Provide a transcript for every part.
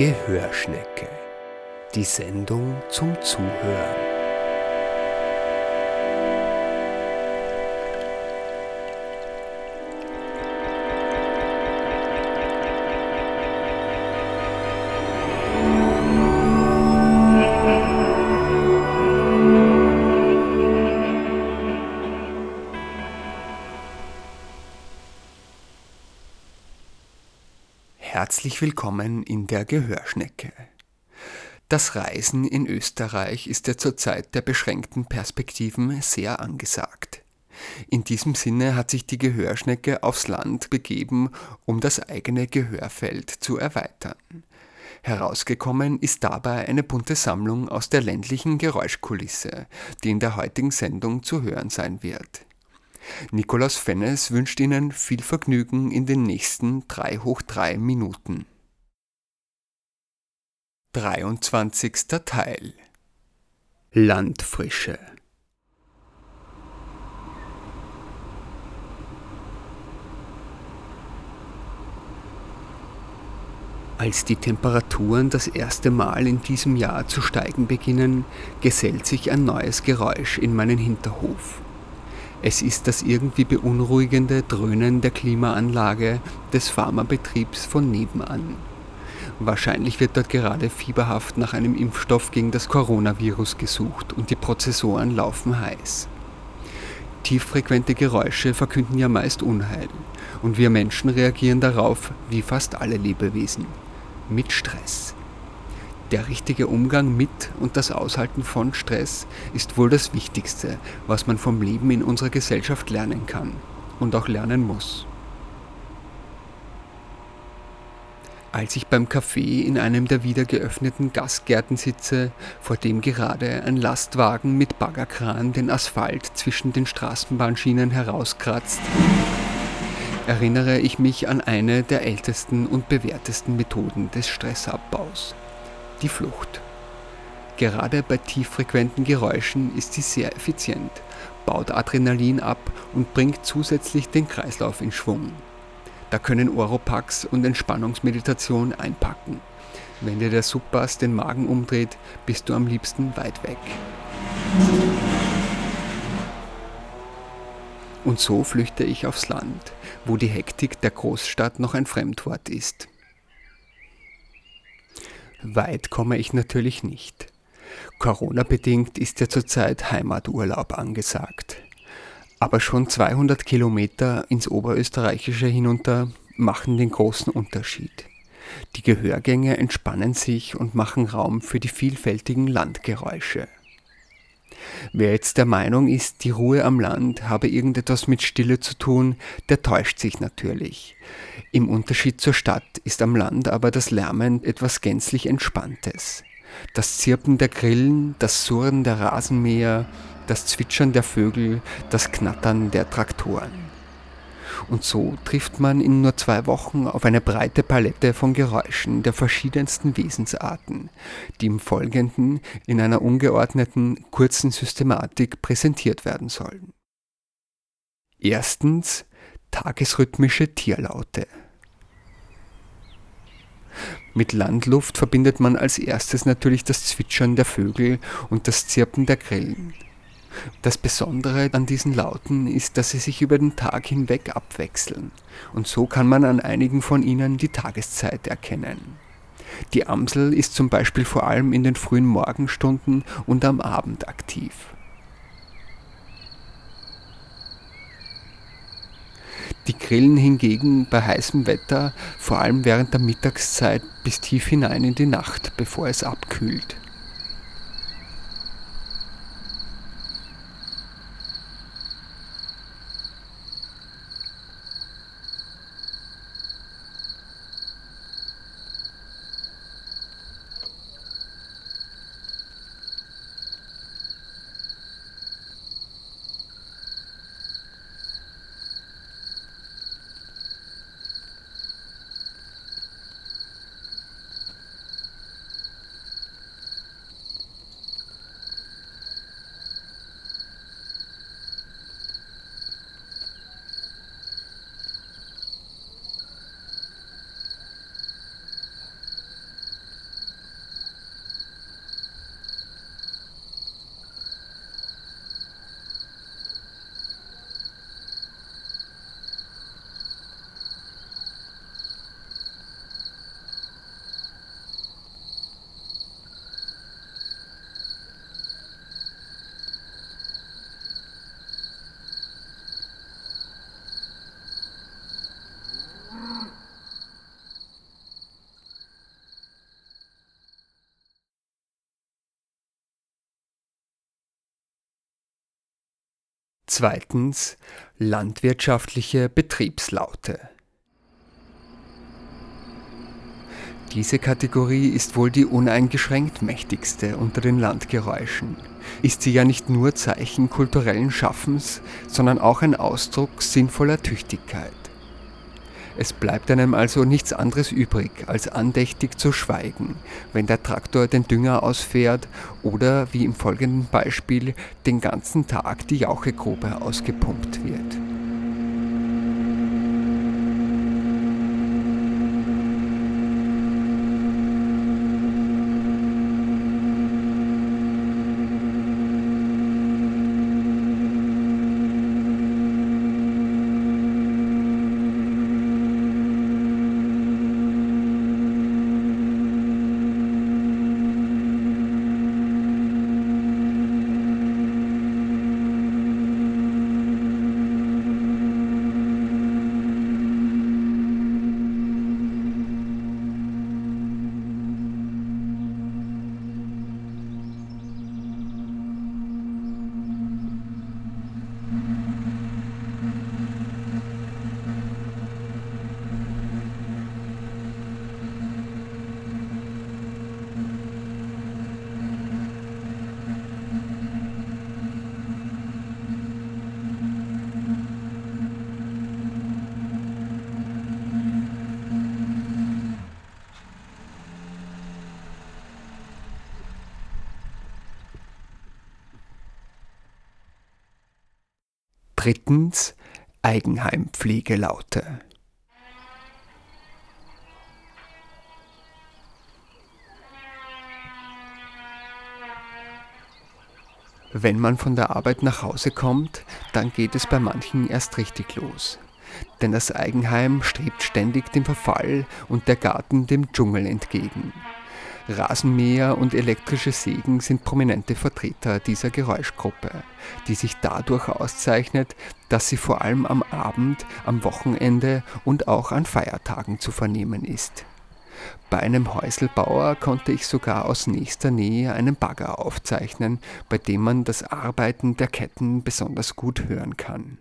Gehörschnecke. Die Sendung zum Zuhören. Herzlich willkommen in der Gehörschnecke. Das Reisen in Österreich ist ja zur Zeit der beschränkten Perspektiven sehr angesagt. In diesem Sinne hat sich die Gehörschnecke aufs Land begeben, um das eigene Gehörfeld zu erweitern. Herausgekommen ist dabei eine bunte Sammlung aus der ländlichen Geräuschkulisse, die in der heutigen Sendung zu hören sein wird. Nikolaus Fennes wünscht Ihnen viel Vergnügen in den nächsten 3 hoch 3 Minuten. 23. Teil Landfrische Als die Temperaturen das erste Mal in diesem Jahr zu steigen beginnen, gesellt sich ein neues Geräusch in meinen Hinterhof. Es ist das irgendwie beunruhigende Dröhnen der Klimaanlage des Pharmabetriebs von nebenan. Wahrscheinlich wird dort gerade fieberhaft nach einem Impfstoff gegen das Coronavirus gesucht und die Prozessoren laufen heiß. Tieffrequente Geräusche verkünden ja meist Unheil und wir Menschen reagieren darauf wie fast alle Lebewesen mit Stress. Der richtige Umgang mit und das Aushalten von Stress ist wohl das Wichtigste, was man vom Leben in unserer Gesellschaft lernen kann und auch lernen muss. Als ich beim Café in einem der wieder geöffneten Gastgärten sitze, vor dem gerade ein Lastwagen mit Baggerkran den Asphalt zwischen den Straßenbahnschienen herauskratzt, erinnere ich mich an eine der ältesten und bewährtesten Methoden des Stressabbaus die Flucht. Gerade bei tieffrequenten Geräuschen ist sie sehr effizient, baut Adrenalin ab und bringt zusätzlich den Kreislauf in Schwung. Da können Oropax und Entspannungsmeditation einpacken. Wenn dir der Subbass den Magen umdreht, bist du am liebsten weit weg. Und so flüchte ich aufs Land, wo die Hektik der Großstadt noch ein Fremdwort ist. Weit komme ich natürlich nicht. Corona-bedingt ist ja zurzeit Heimaturlaub angesagt. Aber schon 200 Kilometer ins Oberösterreichische hinunter machen den großen Unterschied. Die Gehörgänge entspannen sich und machen Raum für die vielfältigen Landgeräusche. Wer jetzt der Meinung ist, die Ruhe am Land habe irgendetwas mit Stille zu tun, der täuscht sich natürlich. Im Unterschied zur Stadt ist am Land aber das Lärmen etwas gänzlich Entspanntes. Das Zirpen der Grillen, das Surren der Rasenmäher, das Zwitschern der Vögel, das Knattern der Traktoren. Und so trifft man in nur zwei Wochen auf eine breite Palette von Geräuschen der verschiedensten Wesensarten, die im Folgenden in einer ungeordneten, kurzen Systematik präsentiert werden sollen. Erstens tagesrhythmische Tierlaute. Mit Landluft verbindet man als erstes natürlich das Zwitschern der Vögel und das Zirpen der Grillen. Das Besondere an diesen Lauten ist, dass sie sich über den Tag hinweg abwechseln. Und so kann man an einigen von ihnen die Tageszeit erkennen. Die Amsel ist zum Beispiel vor allem in den frühen Morgenstunden und am Abend aktiv. Die Grillen hingegen bei heißem Wetter, vor allem während der Mittagszeit bis tief hinein in die Nacht, bevor es abkühlt. Zweitens landwirtschaftliche Betriebslaute. Diese Kategorie ist wohl die uneingeschränkt mächtigste unter den Landgeräuschen. Ist sie ja nicht nur Zeichen kulturellen Schaffens, sondern auch ein Ausdruck sinnvoller Tüchtigkeit. Es bleibt einem also nichts anderes übrig, als andächtig zu schweigen, wenn der Traktor den Dünger ausfährt oder, wie im folgenden Beispiel, den ganzen Tag die Jauchegrube ausgepumpt wird. Drittens Eigenheimpflegelaute. Wenn man von der Arbeit nach Hause kommt, dann geht es bei manchen erst richtig los. Denn das Eigenheim strebt ständig dem Verfall und der Garten dem Dschungel entgegen. Rasenmäher und elektrische Sägen sind prominente Vertreter dieser Geräuschgruppe, die sich dadurch auszeichnet, dass sie vor allem am Abend, am Wochenende und auch an Feiertagen zu vernehmen ist. Bei einem Häuselbauer konnte ich sogar aus nächster Nähe einen Bagger aufzeichnen, bei dem man das Arbeiten der Ketten besonders gut hören kann.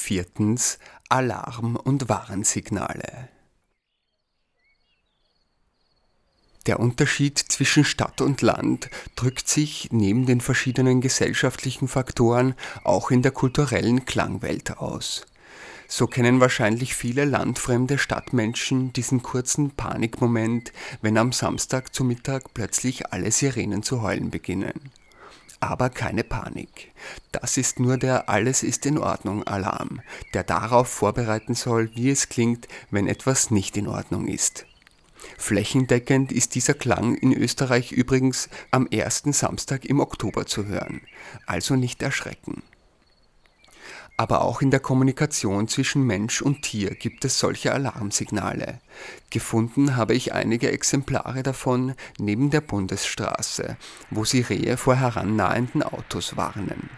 Viertens Alarm- und Warnsignale. Der Unterschied zwischen Stadt und Land drückt sich neben den verschiedenen gesellschaftlichen Faktoren auch in der kulturellen Klangwelt aus. So kennen wahrscheinlich viele landfremde Stadtmenschen diesen kurzen Panikmoment, wenn am Samstag zu Mittag plötzlich alle Sirenen zu heulen beginnen. Aber keine Panik. Das ist nur der Alles ist in Ordnung Alarm, der darauf vorbereiten soll, wie es klingt, wenn etwas nicht in Ordnung ist. Flächendeckend ist dieser Klang in Österreich übrigens am ersten Samstag im Oktober zu hören, also nicht erschrecken. Aber auch in der Kommunikation zwischen Mensch und Tier gibt es solche Alarmsignale. Gefunden habe ich einige Exemplare davon neben der Bundesstraße, wo sie Rehe vor herannahenden Autos warnen.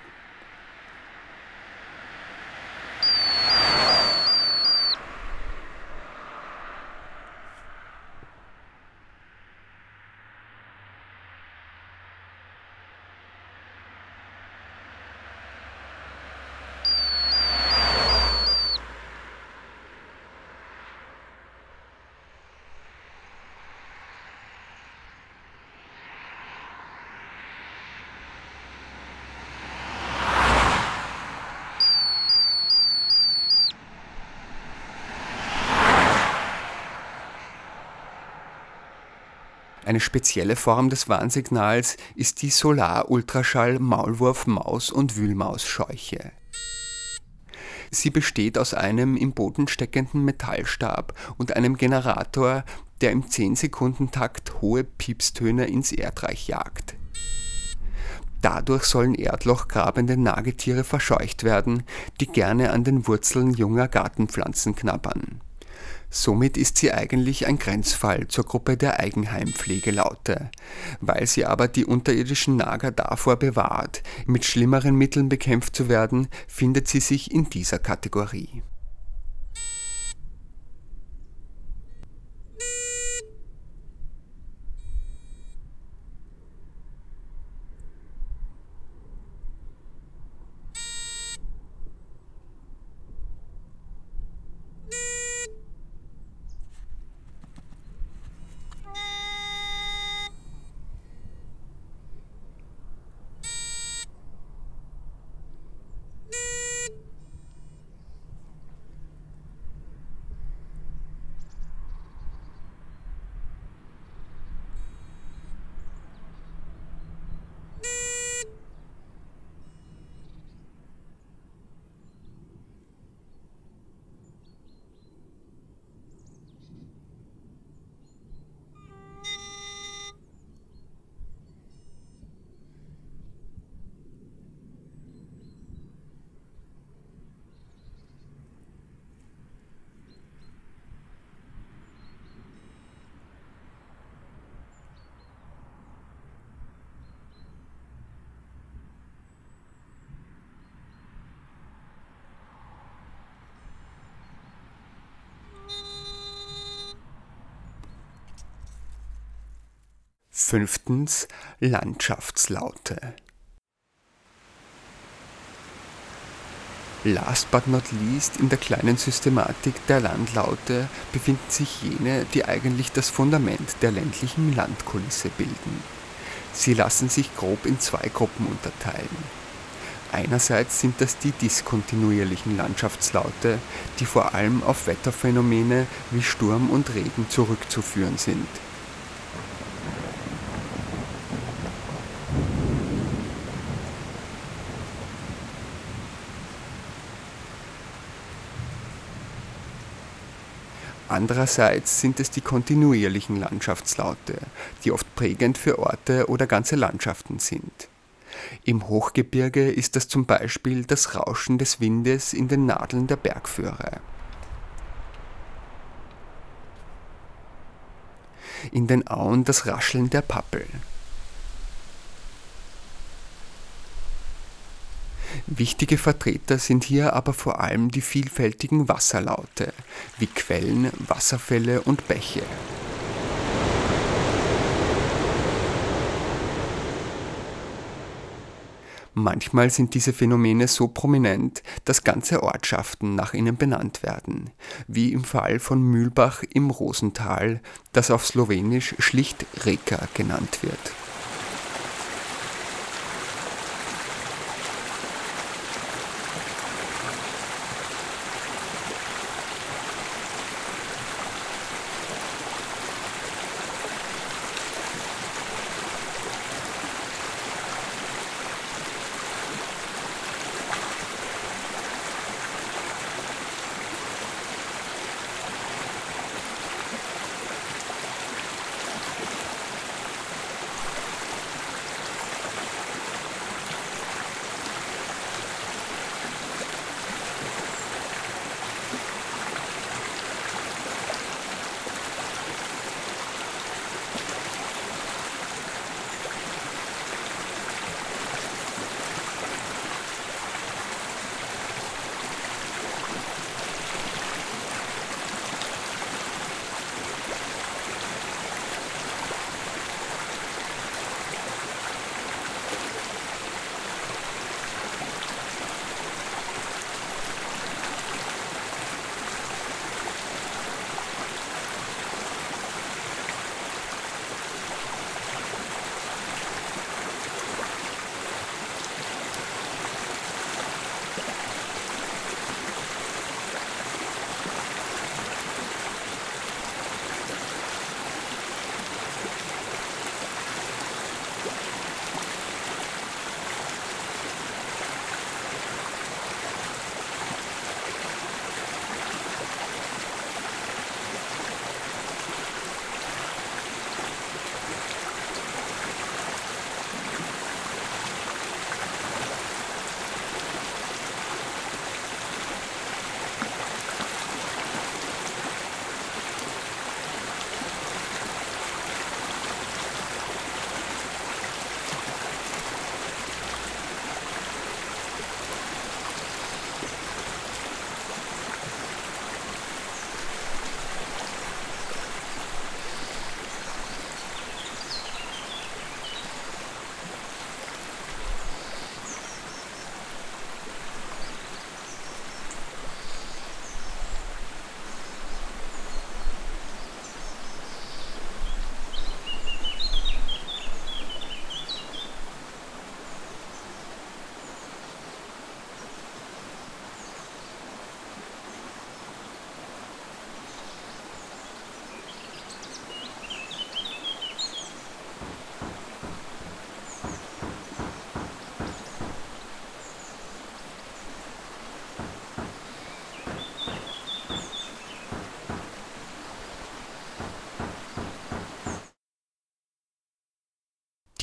Eine spezielle Form des Warnsignals ist die Solar-Ultraschall-Maulwurf-Maus- und Wühlmaus-Scheuche. Sie besteht aus einem im Boden steckenden Metallstab und einem Generator, der im 10-Sekunden-Takt hohe Piepstöne ins Erdreich jagt. Dadurch sollen erdlochgrabende Nagetiere verscheucht werden, die gerne an den Wurzeln junger Gartenpflanzen knabbern Somit ist sie eigentlich ein Grenzfall zur Gruppe der Eigenheimpflegelaute. Weil sie aber die unterirdischen Nager davor bewahrt, mit schlimmeren Mitteln bekämpft zu werden, findet sie sich in dieser Kategorie. 5. Landschaftslaute Last but not least in der kleinen Systematik der Landlaute befinden sich jene, die eigentlich das Fundament der ländlichen Landkulisse bilden. Sie lassen sich grob in zwei Gruppen unterteilen. Einerseits sind das die diskontinuierlichen Landschaftslaute, die vor allem auf Wetterphänomene wie Sturm und Regen zurückzuführen sind. Andererseits sind es die kontinuierlichen Landschaftslaute, die oft prägend für Orte oder ganze Landschaften sind. Im Hochgebirge ist das zum Beispiel das Rauschen des Windes in den Nadeln der Bergführer. In den Auen das Rascheln der Pappel. Wichtige Vertreter sind hier aber vor allem die vielfältigen Wasserlaute, wie Quellen, Wasserfälle und Bäche. Manchmal sind diese Phänomene so prominent, dass ganze Ortschaften nach ihnen benannt werden, wie im Fall von Mühlbach im Rosental, das auf Slowenisch schlicht Reka genannt wird.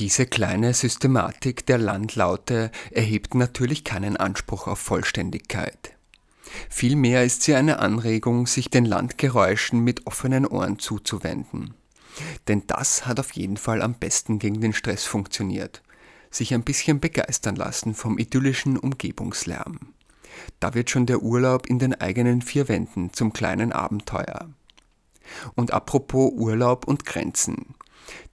Diese kleine Systematik der Landlaute erhebt natürlich keinen Anspruch auf Vollständigkeit. Vielmehr ist sie eine Anregung, sich den Landgeräuschen mit offenen Ohren zuzuwenden. Denn das hat auf jeden Fall am besten gegen den Stress funktioniert. Sich ein bisschen begeistern lassen vom idyllischen Umgebungslärm. Da wird schon der Urlaub in den eigenen vier Wänden zum kleinen Abenteuer. Und apropos Urlaub und Grenzen.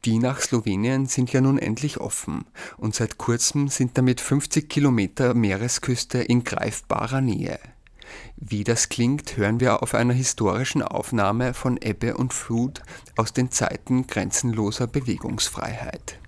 Die nach Slowenien sind ja nun endlich offen und seit kurzem sind damit 50 Kilometer Meeresküste in greifbarer Nähe. Wie das klingt, hören wir auf einer historischen Aufnahme von Ebbe und Flut aus den Zeiten grenzenloser Bewegungsfreiheit.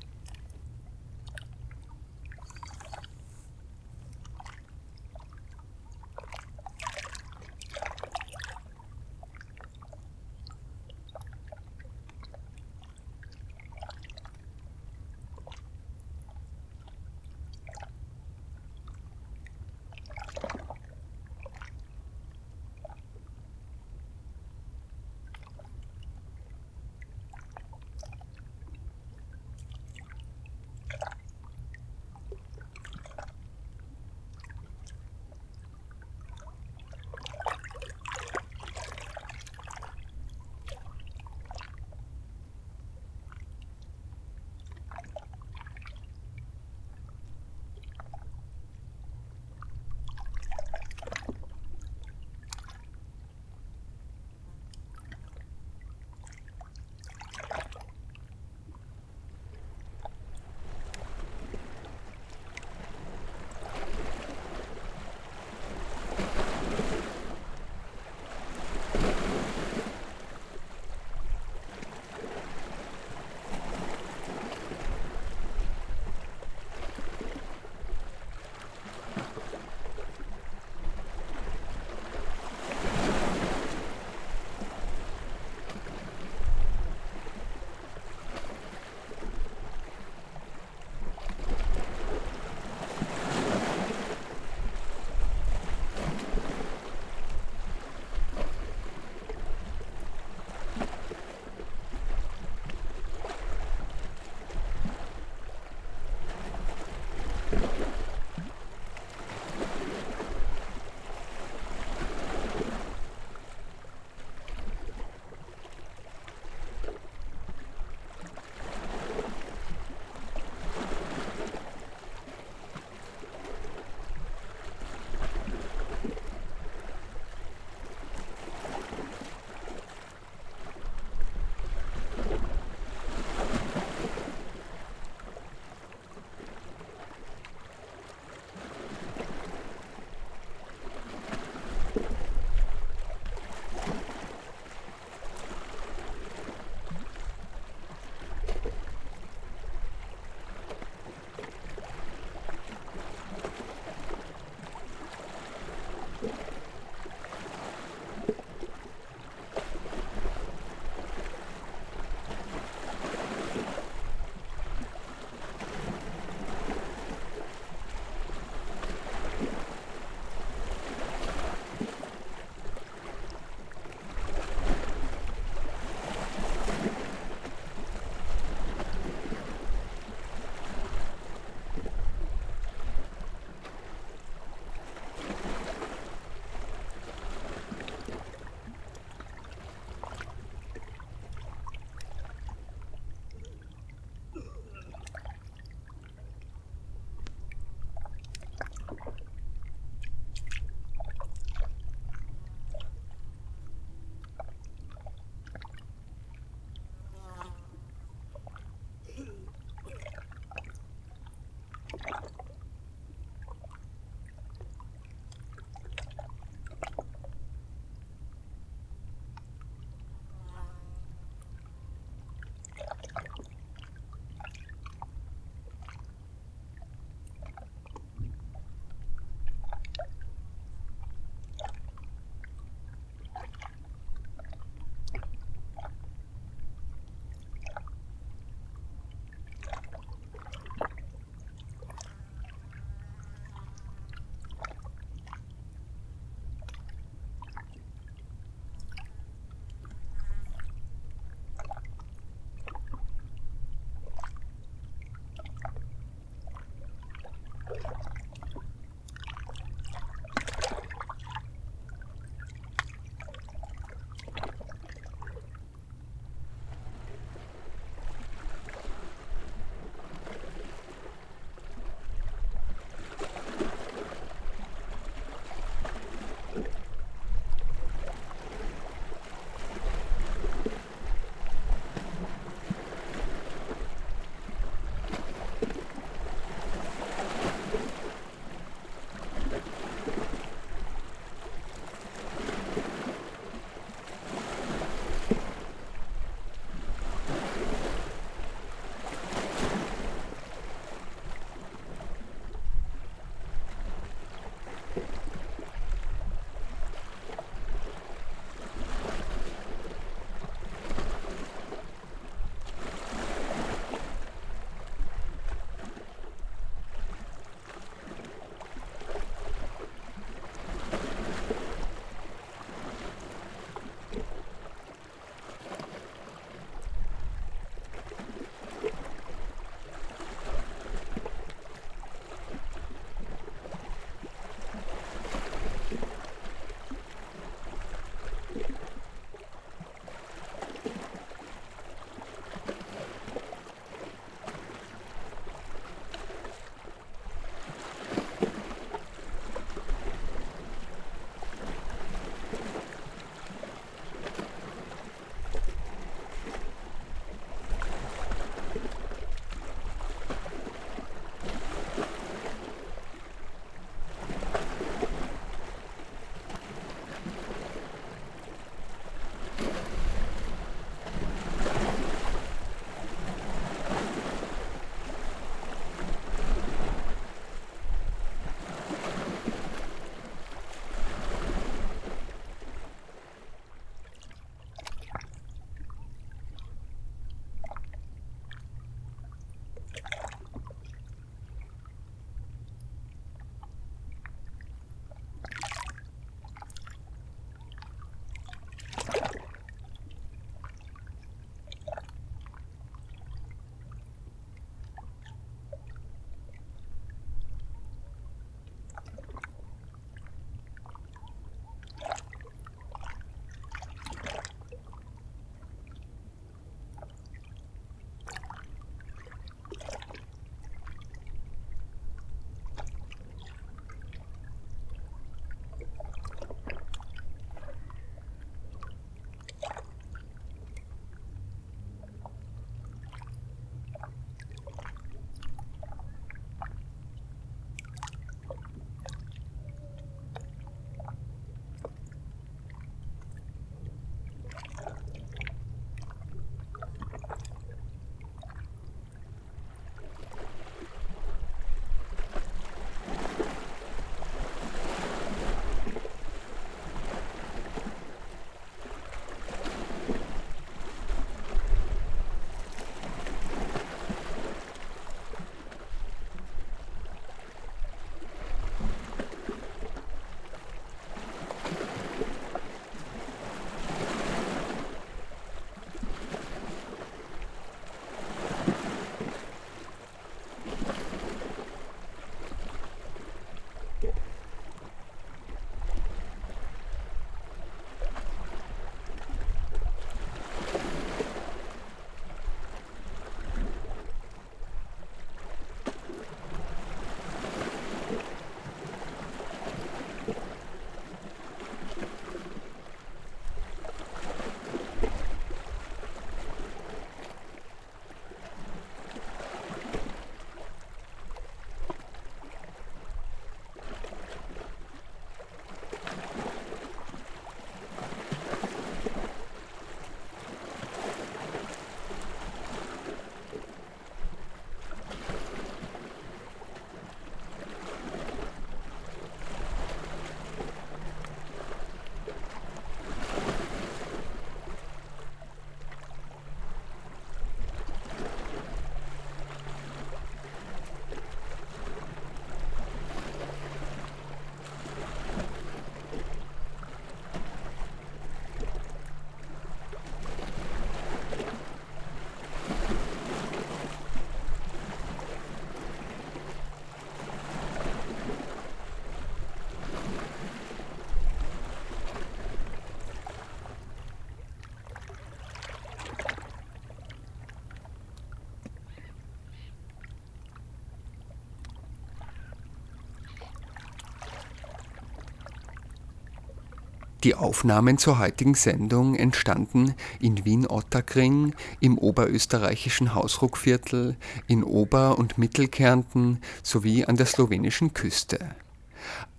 Die Aufnahmen zur heutigen Sendung entstanden in Wien-Ottakring, im oberösterreichischen Hausruckviertel, in Ober- und Mittelkärnten sowie an der slowenischen Küste.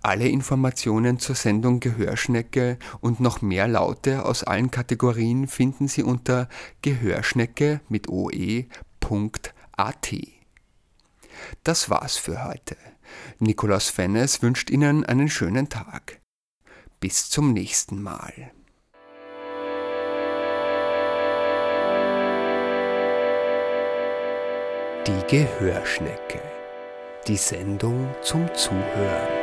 Alle Informationen zur Sendung Gehörschnecke und noch mehr Laute aus allen Kategorien finden Sie unter gehörschnecke mit oe.at. Das war's für heute. Nikolaus Fennes wünscht Ihnen einen schönen Tag. Bis zum nächsten Mal. Die Gehörschnecke. Die Sendung zum Zuhören.